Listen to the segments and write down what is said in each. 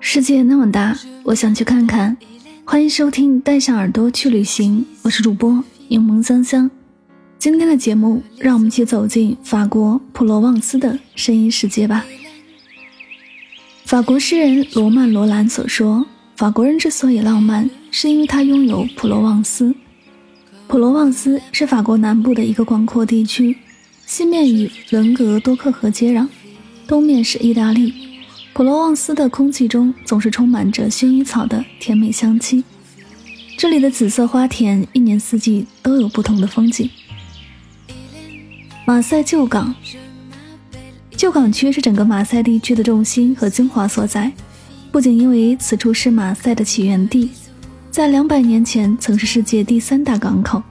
世界那么大，我想去看看。欢迎收听《带上耳朵去旅行》，我是主播柠檬香香。今天的节目，让我们一起走进法国普罗旺斯的声音世界吧。法国诗人罗曼·罗兰所说：“法国人之所以浪漫，是因为他拥有普罗旺斯。普罗旺斯是法国南部的一个广阔地区，西面与伦格多克河接壤，东面是意大利。”普罗旺斯的空气中总是充满着薰衣草的甜美香气，这里的紫色花田一年四季都有不同的风景。马赛旧港，旧港区是整个马赛地区的重心和精华所在，不仅因为此处是马赛的起源地，在两百年前曾是世界第三大港口，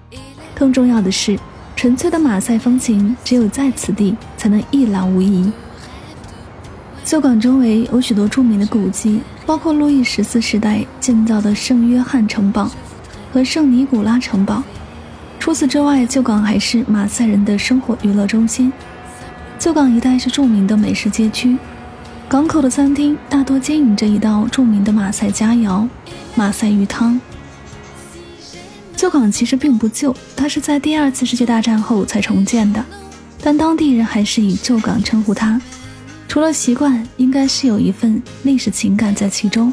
更重要的是，纯粹的马赛风情只有在此地才能一览无遗。旧港周围有许多著名的古迹，包括路易十四时代建造的圣约翰城堡和圣尼古拉城堡。除此之外，旧港还是马赛人的生活娱乐中心。旧港一带是著名的美食街区，港口的餐厅大多经营着一道著名的马赛佳肴——马赛鱼汤。旧港其实并不旧，它是在第二次世界大战后才重建的，但当地人还是以旧港称呼它。除了习惯，应该是有一份历史情感在其中。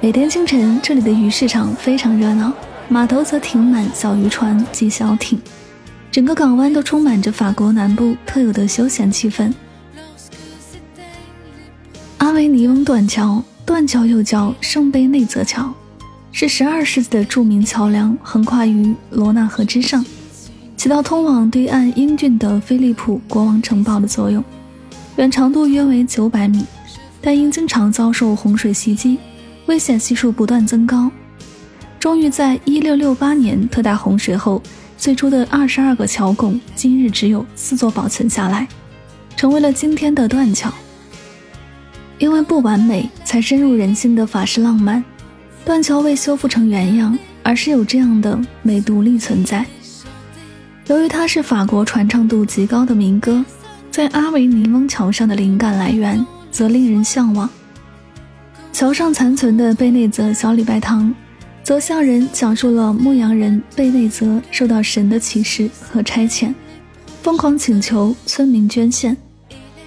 每天清晨，这里的鱼市场非常热闹，码头则停满小渔船及小艇，整个港湾都充满着法国南部特有的休闲气氛。阿维尼翁断桥，断桥又叫圣贝内泽桥，是12世纪的著名桥梁，横跨于罗纳河之上，起到通往对岸英俊的菲利普国王城堡的作用。远长度约为九百米，但因经常遭受洪水袭击，危险系数不断增高。终于在一六六八年特大洪水后，最初的二十二个桥拱，今日只有四座保存下来，成为了今天的断桥。因为不完美，才深入人心的法式浪漫。断桥未修复成原样，而是有这样的美独立存在。由于它是法国传唱度极高的民歌。在阿维尼翁桥上的灵感来源则令人向往。桥上残存的贝内泽小礼拜堂，则向人讲述了牧羊人贝内泽受到神的启示和差遣，疯狂请求村民捐献，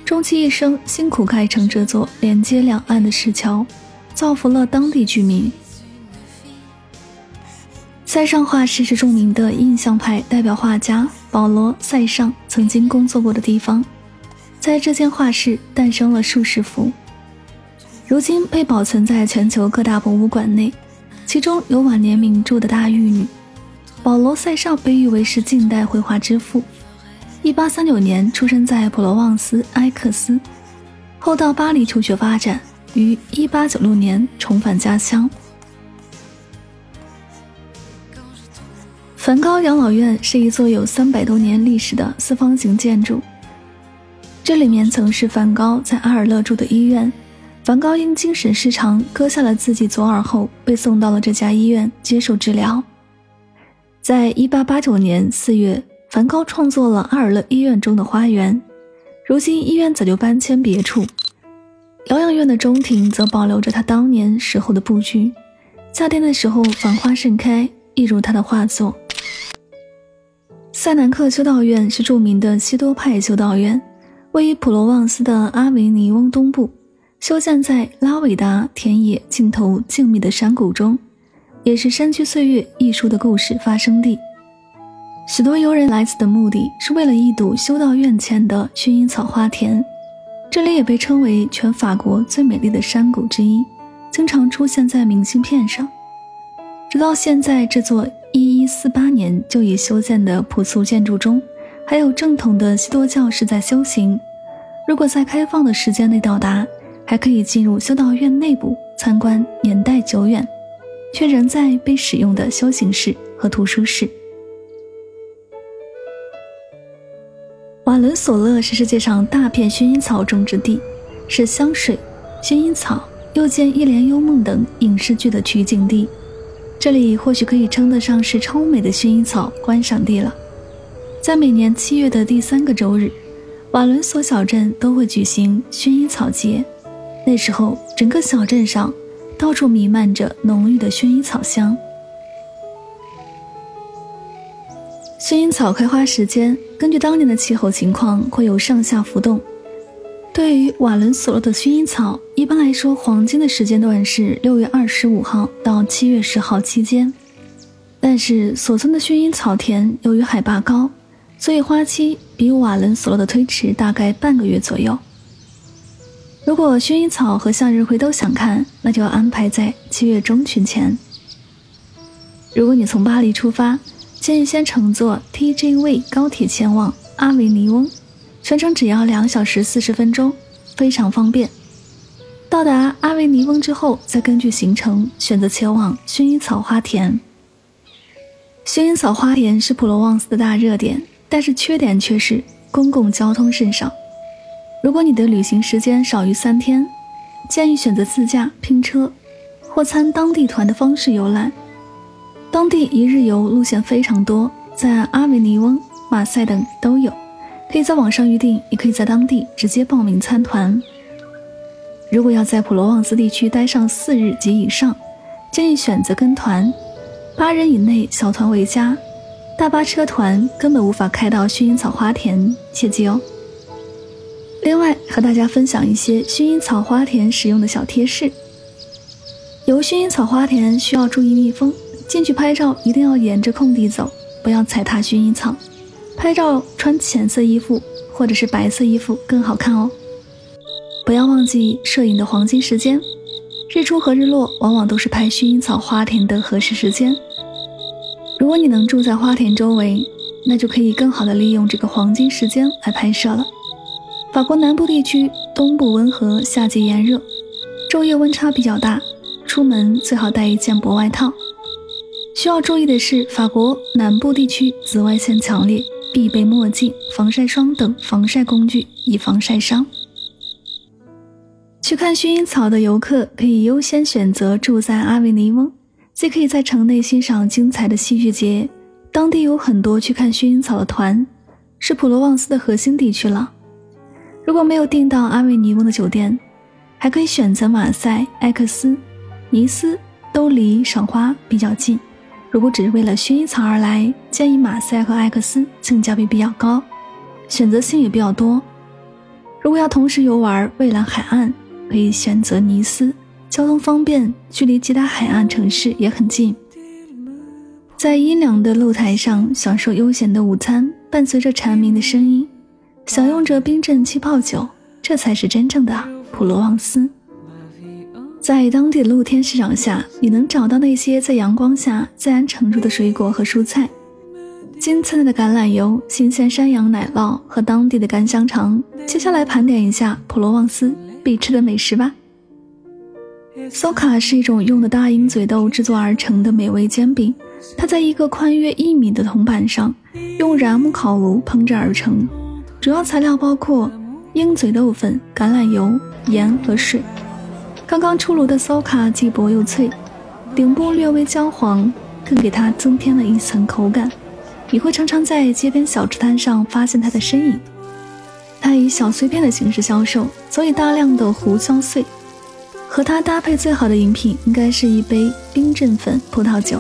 终其一生辛苦盖成这座连接两岸的石桥，造福了当地居民。塞尚画室是著名的印象派代表画家保罗·塞尚曾经工作过的地方。在这间画室诞生了数十幅，如今被保存在全球各大博物馆内，其中有晚年名著的大玉女。保罗·塞尚被誉为是近代绘画之父。1839年出生在普罗旺斯埃克斯，后到巴黎求学发展，于1896年重返家乡。梵高养老院是一座有三百多年历史的四方形建筑。这里面曾是梵高在阿尔勒住的医院。梵高因精神失常割下了自己左耳后，被送到了这家医院接受治疗。在一八八九年四月，梵高创作了阿尔勒医院中的花园。如今医院早就搬迁别处，疗养院的中庭则保留着他当年时候的布局。夏天的时候，繁花盛开，一如他的画作。塞南克修道院是著名的西多派修道院。位于普罗旺斯的阿维尼翁东部，修建在拉韦达田野尽头静谧的山谷中，也是《山区岁月》一书的故事发生地。许多游人来此的目的是为了一睹修道院前的薰衣草花田。这里也被称为全法国最美丽的山谷之一，经常出现在明信片上。直到现在，这座1148年就已修建的朴素建筑中，还有正统的西多教士在修行。如果在开放的时间内到达，还可以进入修道院内部参观年代久远却仍在被使用的修行室和图书室。瓦伦索勒是世界上大片薰衣草种植地，是香水、薰衣草、又见《一帘幽梦》等影视剧的取景地。这里或许可以称得上是超美的薰衣草观赏地了。在每年七月的第三个周日，瓦伦索小镇都会举行薰衣草节。那时候，整个小镇上到处弥漫着浓郁的薰衣草香。薰衣草开花时间根据当年的气候情况会有上下浮动。对于瓦伦索洛的薰衣草，一般来说，黄金的时间段是六月二十五号到七月十号期间。但是，所村的薰衣草田由于海拔高，所以花期比瓦伦索洛的推迟大概半个月左右。如果薰衣草和向日葵都想看，那就要安排在七月中旬前。如果你从巴黎出发，建议先乘坐 TGV 高铁前往阿维尼翁。全程只要两小时四十分钟，非常方便。到达阿维尼翁之后，再根据行程选择前往薰衣草花田。薰衣草花田是普罗旺斯的大热点，但是缺点却是公共交通甚少。如果你的旅行时间少于三天，建议选择自驾、拼车或参当地团的方式游览。当地一日游路线非常多，在阿维尼翁、马赛等都有。可以在网上预订，也可以在当地直接报名参团。如果要在普罗旺斯地区待上四日及以上，建议选择跟团，八人以内小团为佳。大巴车团根本无法开到薰衣草花田，切记哦。另外，和大家分享一些薰衣草花田使用的小贴士。游薰衣草花田需要注意蜜蜂，进去拍照一定要沿着空地走，不要踩踏薰衣草。拍照穿浅色衣服或者是白色衣服更好看哦。不要忘记摄影的黄金时间，日出和日落往往都是拍薰衣草花田的合适时间。如果你能住在花田周围，那就可以更好的利用这个黄金时间来拍摄了。法国南部地区东部温和，夏季炎热，昼夜温差比较大，出门最好带一件薄外套。需要注意的是，法国南部地区紫外线强烈。必备墨镜、防晒霜等防晒工具，以防晒伤。去看薰衣草的游客可以优先选择住在阿维尼翁，既可以在城内欣赏精彩的戏剧节，当地有很多去看薰衣草的团，是普罗旺斯的核心地区了。如果没有订到阿维尼翁的酒店，还可以选择马赛、埃克斯、尼斯，都离赏花比较近。如果只是为了薰衣草而来，建议马赛和艾克斯性价比比较高，选择性也比较多。如果要同时游玩蔚蓝海岸，可以选择尼斯，交通方便，距离其他海岸城市也很近。在阴凉的露台上享受悠闲的午餐，伴随着蝉鸣的声音，享用着冰镇气泡酒，这才是真正的普罗旺斯。在当地露天市场下，你能找到那些在阳光下自然成熟的水果和蔬菜，金灿灿的橄榄油、新鲜山羊奶酪和当地的干香肠。接下来盘点一下普罗旺斯必吃的美食吧。苏卡是一种用的大鹰嘴豆制作而成的美味煎饼，它在一个宽约一米的铜板上，用燃木烤炉烹制而成，主要材料包括鹰嘴豆粉、橄榄油、盐和水。刚刚出炉的烧卡既薄又脆，顶部略微焦黄，更给它增添了一层口感。你会常常在街边小吃摊上发现它的身影。它以小碎片的形式销售，所以大量的胡椒碎。和它搭配最好的饮品应该是一杯冰镇粉葡萄酒。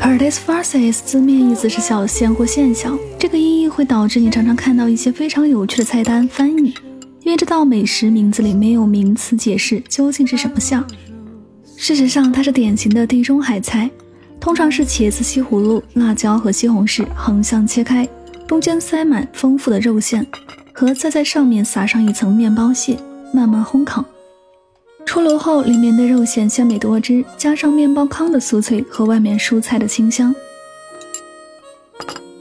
Partes farces 字面意思是小馅或馅小，这个音译会导致你常常看到一些非常有趣的菜单翻译。因为这道美食名字里没有名词解释究竟是什么馅。事实上，它是典型的地中海菜，通常是茄子、西葫芦、辣椒和西红柿横向切开，中间塞满丰富的肉馅，和再在上面撒上一层面包屑，慢慢烘烤。出炉后，里面的肉馅鲜美多汁，加上面包糠的酥脆和外面蔬菜的清香。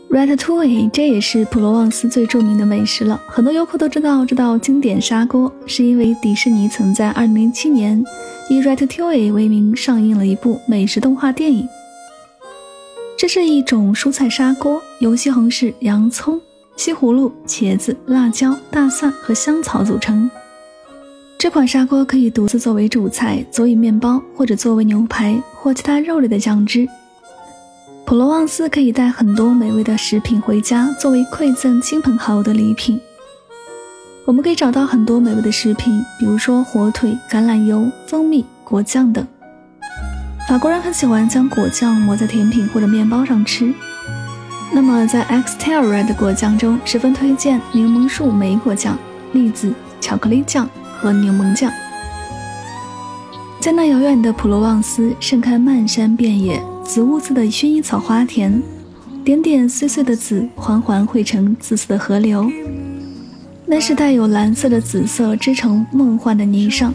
Ratatouille，这也是普罗旺斯最著名的美食了。很多游客都知道这道经典砂锅，是因为迪士尼曾在2007年以 Ratatouille 为名上映了一部美食动画电影。这是一种蔬菜砂锅，由西红柿、洋葱、西葫芦、茄子、辣椒、大蒜和香草组成。这款砂锅可以独自作为主菜，佐以面包，或者作为牛排或其他肉类的酱汁。普罗旺斯可以带很多美味的食品回家，作为馈赠亲朋好友的礼品。我们可以找到很多美味的食品，比如说火腿、橄榄油、蜂蜜、果酱等。法国人很喜欢将果酱抹在甜品或者面包上吃。那么在 Xterra 的果酱中，十分推荐柠檬树莓果酱、栗子巧克力酱。和柠檬酱，在那遥远的普罗旺斯，盛开漫山遍野紫雾色的薰衣草花田，点点碎碎的紫缓缓汇成紫色的河流，那是带有蓝色的紫色织成梦幻的霓裳，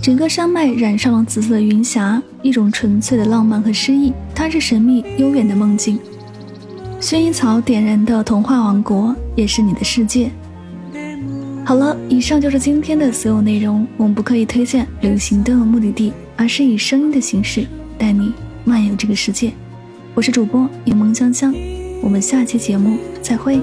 整个山脉染上了紫色的云霞，一种纯粹的浪漫和诗意，它是神秘悠远的梦境。薰衣草点燃的童话王国，也是你的世界。好了，以上就是今天的所有内容。我们不刻意推荐旅行的目的地，而是以声音的形式带你漫游这个世界。我是主播柠檬香香，我们下期节目再会。